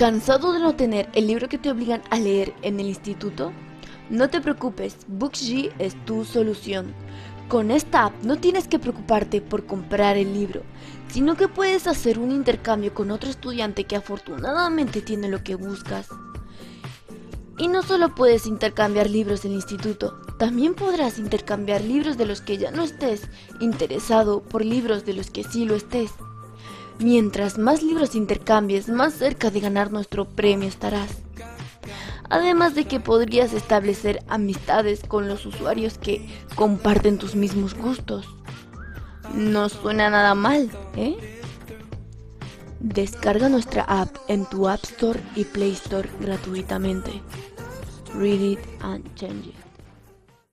¿Cansado de no tener el libro que te obligan a leer en el instituto? No te preocupes, BookG es tu solución. Con esta app no tienes que preocuparte por comprar el libro, sino que puedes hacer un intercambio con otro estudiante que afortunadamente tiene lo que buscas. Y no solo puedes intercambiar libros del instituto, también podrás intercambiar libros de los que ya no estés interesado por libros de los que sí lo estés. Mientras más libros intercambies, más cerca de ganar nuestro premio estarás. Además de que podrías establecer amistades con los usuarios que comparten tus mismos gustos. No suena nada mal, ¿eh? Descarga nuestra app en tu App Store y Play Store gratuitamente. Read it and change it.